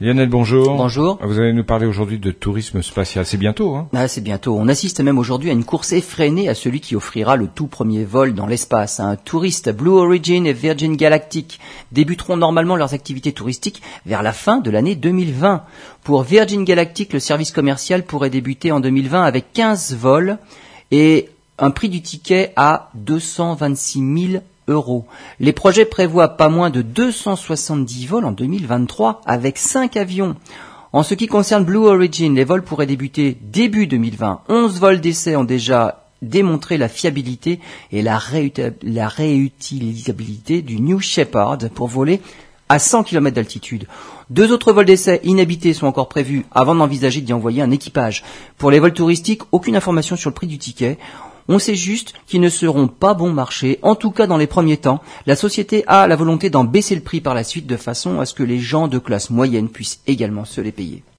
Lionel, bonjour. Bonjour. Vous allez nous parler aujourd'hui de tourisme spatial. C'est bientôt, hein Ah, c'est bientôt. On assiste même aujourd'hui à une course effrénée à celui qui offrira le tout premier vol dans l'espace. Un touriste Blue Origin et Virgin Galactic débuteront normalement leurs activités touristiques vers la fin de l'année 2020. Pour Virgin Galactic, le service commercial pourrait débuter en 2020 avec 15 vols et un prix du ticket à 226 000 euros. Les projets prévoient pas moins de 270 vols en 2023 avec 5 avions. En ce qui concerne Blue Origin, les vols pourraient débuter début 2020. 11 vols d'essai ont déjà démontré la fiabilité et la, la réutilisabilité du New Shepard pour voler à 100 km d'altitude. Deux autres vols d'essai inhabités sont encore prévus avant d'envisager d'y envoyer un équipage. Pour les vols touristiques, aucune information sur le prix du ticket. On sait juste qu'ils ne seront pas bon marché, en tout cas dans les premiers temps. La société a la volonté d'en baisser le prix par la suite de façon à ce que les gens de classe moyenne puissent également se les payer.